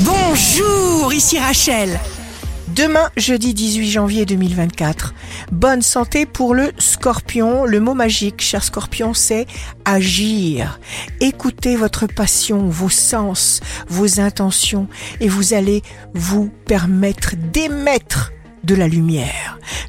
Bonjour, ici Rachel. Demain, jeudi 18 janvier 2024. Bonne santé pour le scorpion. Le mot magique, cher scorpion, c'est agir. Écoutez votre passion, vos sens, vos intentions et vous allez vous permettre d'émettre de la lumière.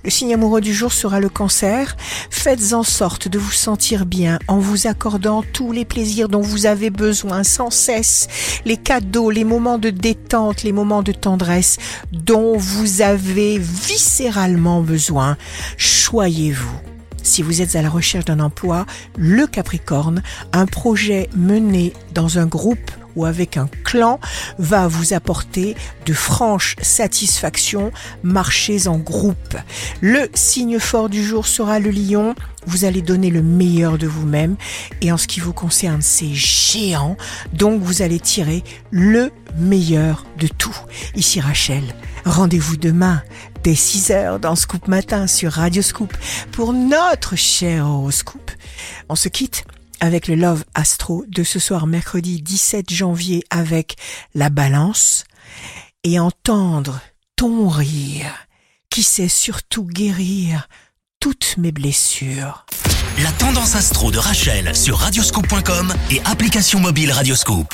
Le signe amoureux du jour sera le cancer. Faites en sorte de vous sentir bien en vous accordant tous les plaisirs dont vous avez besoin sans cesse, les cadeaux, les moments de détente, les moments de tendresse dont vous avez viscéralement besoin. Choyez-vous. Si vous êtes à la recherche d'un emploi, le Capricorne, un projet mené dans un groupe ou avec un clan va vous apporter de franches satisfactions. Marchez en groupe. Le signe fort du jour sera le lion. Vous allez donner le meilleur de vous-même et en ce qui vous concerne, c'est géant. Donc vous allez tirer le meilleur de tout. Ici Rachel. Rendez-vous demain dès 6 heures dans Scoop Matin sur Radio Scoop pour notre cher horoscope. On se quitte avec le Love Astro de ce soir mercredi 17 janvier avec la balance et entendre ton rire qui sait surtout guérir toutes mes blessures. La tendance astro de Rachel sur radioscope.com et application mobile Radioscope.